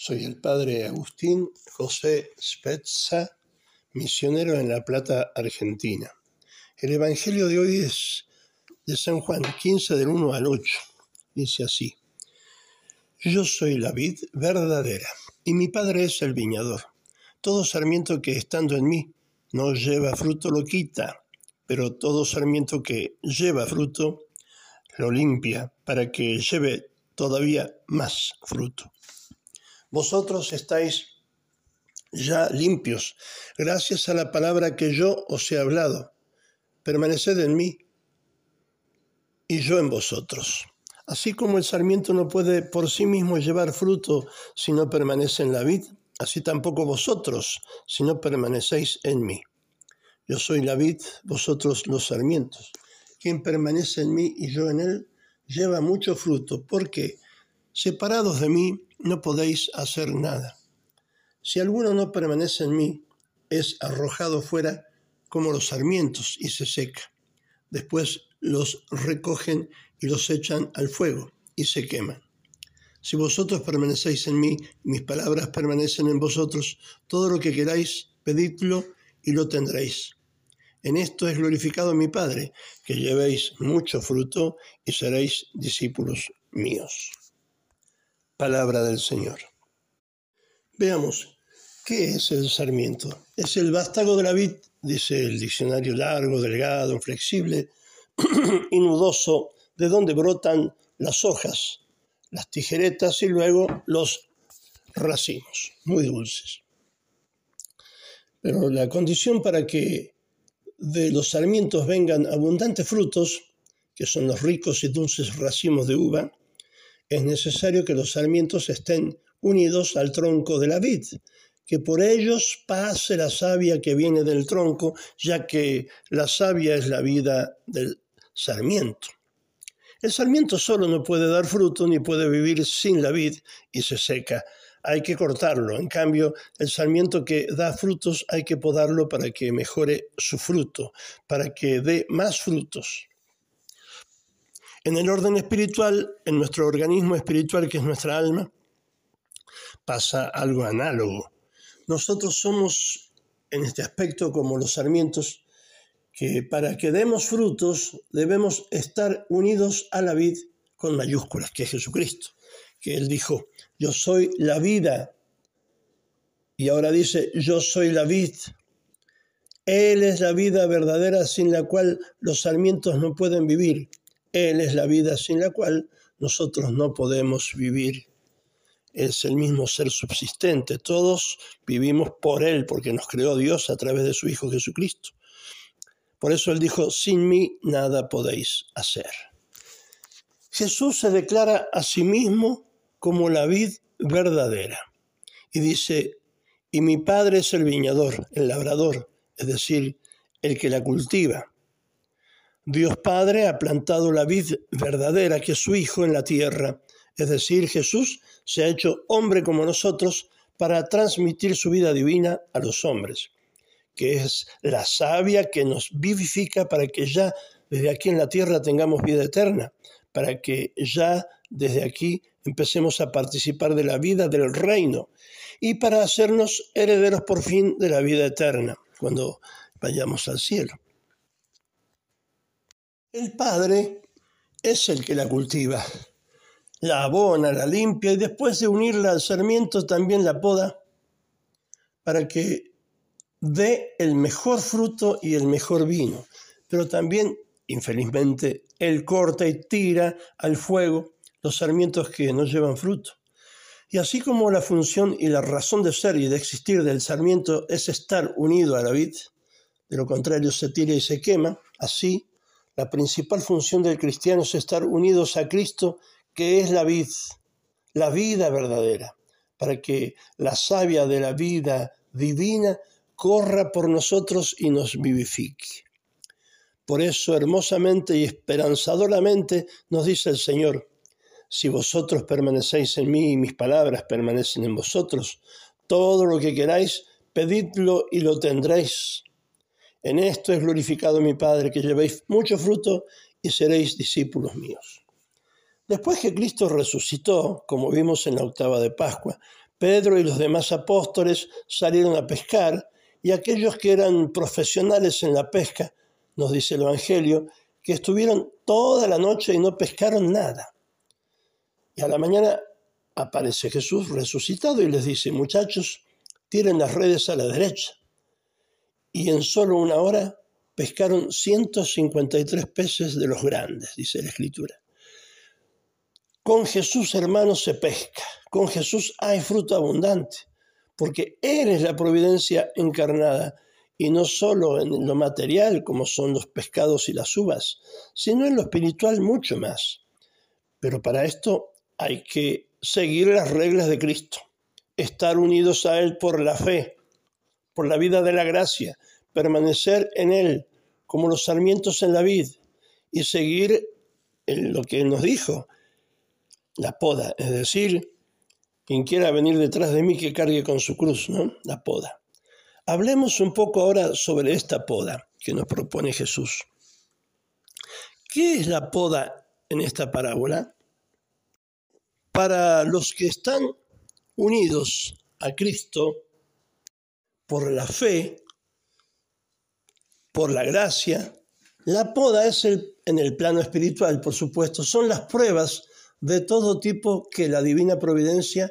Soy el padre Agustín José Spezza, misionero en La Plata, Argentina. El Evangelio de hoy es de San Juan 15 del 1 al 8. Dice así, Yo soy la vid verdadera y mi padre es el viñador. Todo sarmiento que estando en mí no lleva fruto lo quita, pero todo sarmiento que lleva fruto lo limpia para que lleve todavía más fruto. Vosotros estáis ya limpios, gracias a la palabra que yo os he hablado. Permaneced en mí y yo en vosotros. Así como el sarmiento no puede por sí mismo llevar fruto si no permanece en la vid, así tampoco vosotros si no permanecéis en mí. Yo soy la vid, vosotros los sarmientos. Quien permanece en mí y yo en él, lleva mucho fruto, porque separados de mí no podéis hacer nada. Si alguno no permanece en mí, es arrojado fuera como los sarmientos y se seca. Después los recogen y los echan al fuego y se queman. Si vosotros permanecéis en mí, mis palabras permanecen en vosotros, todo lo que queráis, pedidlo y lo tendréis. En esto es glorificado mi Padre, que llevéis mucho fruto y seréis discípulos míos. Palabra del Señor. Veamos, ¿qué es el sarmiento? Es el vástago de la vid, dice el diccionario largo, delgado, flexible y nudoso, de donde brotan las hojas, las tijeretas y luego los racimos, muy dulces. Pero la condición para que de los sarmientos vengan abundantes frutos, que son los ricos y dulces racimos de uva, es necesario que los sarmientos estén unidos al tronco de la vid, que por ellos pase la savia que viene del tronco, ya que la savia es la vida del sarmiento. El sarmiento solo no puede dar fruto ni puede vivir sin la vid y se seca. Hay que cortarlo. En cambio, el sarmiento que da frutos hay que podarlo para que mejore su fruto, para que dé más frutos. En el orden espiritual, en nuestro organismo espiritual, que es nuestra alma, pasa algo análogo. Nosotros somos en este aspecto como los sarmientos, que para que demos frutos debemos estar unidos a la vid con mayúsculas, que es Jesucristo, que Él dijo, yo soy la vida, y ahora dice, yo soy la vid. Él es la vida verdadera sin la cual los sarmientos no pueden vivir. Él es la vida sin la cual nosotros no podemos vivir. Es el mismo ser subsistente. Todos vivimos por Él, porque nos creó Dios a través de su Hijo Jesucristo. Por eso Él dijo, sin mí nada podéis hacer. Jesús se declara a sí mismo como la vid verdadera. Y dice, y mi Padre es el viñador, el labrador, es decir, el que la cultiva. Dios Padre ha plantado la vid verdadera que es su Hijo en la tierra, es decir, Jesús se ha hecho hombre como nosotros para transmitir su vida divina a los hombres, que es la savia que nos vivifica para que ya desde aquí en la tierra tengamos vida eterna, para que ya desde aquí empecemos a participar de la vida del reino y para hacernos herederos por fin de la vida eterna cuando vayamos al cielo. El padre es el que la cultiva, la abona, la limpia y después de unirla al sarmiento también la poda para que dé el mejor fruto y el mejor vino. Pero también, infelizmente, él corta y tira al fuego los sarmientos que no llevan fruto. Y así como la función y la razón de ser y de existir del sarmiento es estar unido a la vid, de lo contrario se tira y se quema, así la principal función del cristiano es estar unidos a Cristo, que es la vid, la vida verdadera, para que la savia de la vida divina corra por nosotros y nos vivifique. Por eso hermosamente y esperanzadoramente nos dice el Señor, si vosotros permanecéis en mí y mis palabras permanecen en vosotros, todo lo que queráis, pedidlo y lo tendréis. En esto es glorificado mi Padre, que llevéis mucho fruto y seréis discípulos míos. Después que Cristo resucitó, como vimos en la octava de Pascua, Pedro y los demás apóstoles salieron a pescar y aquellos que eran profesionales en la pesca, nos dice el Evangelio, que estuvieron toda la noche y no pescaron nada. Y a la mañana aparece Jesús resucitado y les dice, muchachos, tiren las redes a la derecha. Y en solo una hora pescaron 153 peces de los grandes, dice la Escritura. Con Jesús, hermanos, se pesca. Con Jesús hay fruto abundante, porque Él es la providencia encarnada, y no solo en lo material, como son los pescados y las uvas, sino en lo espiritual mucho más. Pero para esto hay que seguir las reglas de Cristo, estar unidos a Él por la fe, por la vida de la gracia, permanecer en Él como los sarmientos en la vid y seguir lo que Él nos dijo, la poda, es decir, quien quiera venir detrás de mí que cargue con su cruz, ¿no? La poda. Hablemos un poco ahora sobre esta poda que nos propone Jesús. ¿Qué es la poda en esta parábola? Para los que están unidos a Cristo por la fe, por la gracia, la poda es el, en el plano espiritual, por supuesto, son las pruebas de todo tipo que la divina providencia,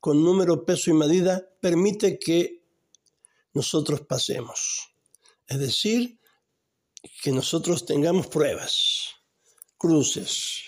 con número, peso y medida, permite que nosotros pasemos. Es decir, que nosotros tengamos pruebas, cruces,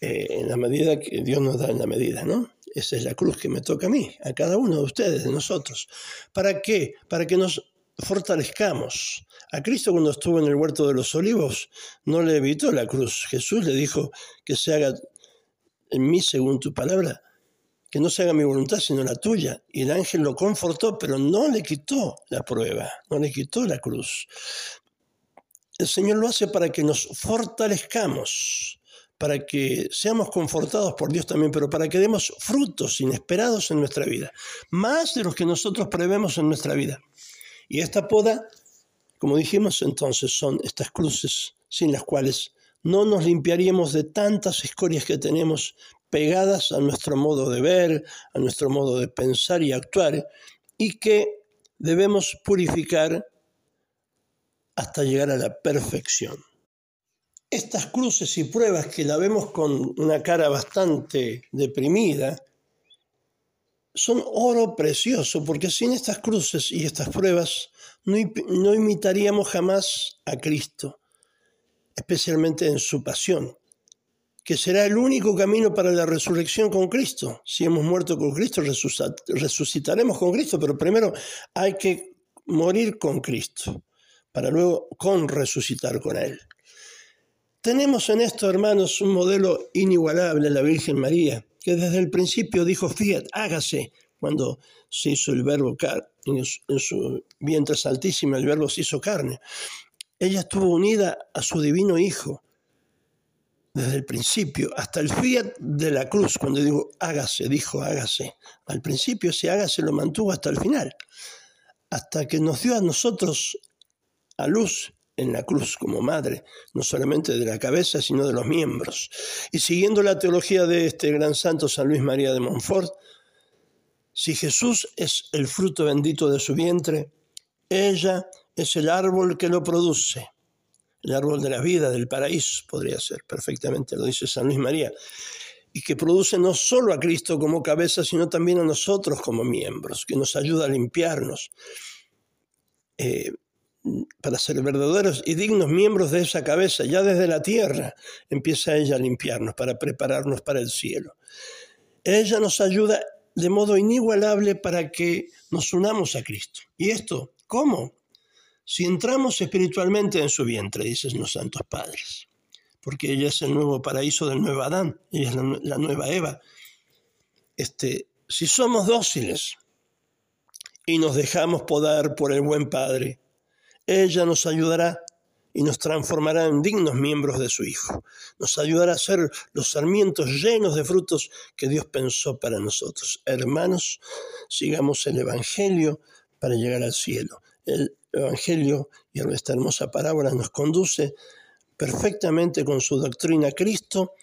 eh, en la medida que Dios nos da en la medida, ¿no? Esa es la cruz que me toca a mí, a cada uno de ustedes, de nosotros. ¿Para qué? Para que nos fortalezcamos. A Cristo cuando estuvo en el huerto de los olivos no le evitó la cruz. Jesús le dijo que se haga en mí según tu palabra, que no se haga mi voluntad sino la tuya. Y el ángel lo confortó, pero no le quitó la prueba, no le quitó la cruz. El Señor lo hace para que nos fortalezcamos, para que seamos confortados por Dios también, pero para que demos frutos inesperados en nuestra vida, más de los que nosotros prevemos en nuestra vida. Y esta poda, como dijimos entonces, son estas cruces sin las cuales no nos limpiaríamos de tantas escorias que tenemos pegadas a nuestro modo de ver, a nuestro modo de pensar y actuar, y que debemos purificar hasta llegar a la perfección. Estas cruces y pruebas que la vemos con una cara bastante deprimida, son oro precioso, porque sin estas cruces y estas pruebas no, no imitaríamos jamás a Cristo especialmente en su pasión, que será el único camino para la resurrección con Cristo. Si hemos muerto con Cristo, resucitaremos con Cristo, pero primero hay que morir con Cristo, para luego con resucitar con Él. Tenemos en esto, hermanos, un modelo inigualable, la Virgen María, que desde el principio dijo, fiat, hágase, cuando se hizo el verbo, en su vientre saltísimo, el verbo se hizo carne. Ella estuvo unida a su divino Hijo desde el principio, hasta el fiat de la cruz, cuando digo hágase, dijo hágase. Al principio ese hágase lo mantuvo hasta el final, hasta que nos dio a nosotros a luz en la cruz como madre, no solamente de la cabeza, sino de los miembros. Y siguiendo la teología de este gran santo San Luis María de Montfort, si Jesús es el fruto bendito de su vientre, ella es el árbol que lo produce, el árbol de la vida, del paraíso, podría ser, perfectamente, lo dice San Luis María, y que produce no solo a Cristo como cabeza, sino también a nosotros como miembros, que nos ayuda a limpiarnos. Eh, para ser verdaderos y dignos miembros de esa cabeza, ya desde la tierra empieza ella a limpiarnos para prepararnos para el cielo. Ella nos ayuda de modo inigualable para que nos unamos a Cristo. ¿Y esto cómo? si entramos espiritualmente en su vientre, dicen los santos padres, porque ella es el nuevo paraíso del nuevo Adán, ella es la, nueva Eva. Este, si somos dóciles y nos dejamos podar por el buen Padre, ella nos ayudará y nos transformará en dignos miembros de su Hijo. Nos ayudará a ser los sarmientos llenos de frutos que Dios pensó para nosotros. Hermanos, sigamos el Evangelio para llegar al cielo. El Evangelio y esta hermosa parábola nos conduce perfectamente con su doctrina Cristo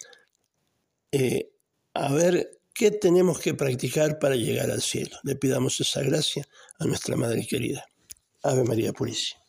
eh, a ver ¿Qué tenemos que practicar para llegar al cielo? Le pidamos esa gracia a nuestra Madre querida. Ave María Purísima.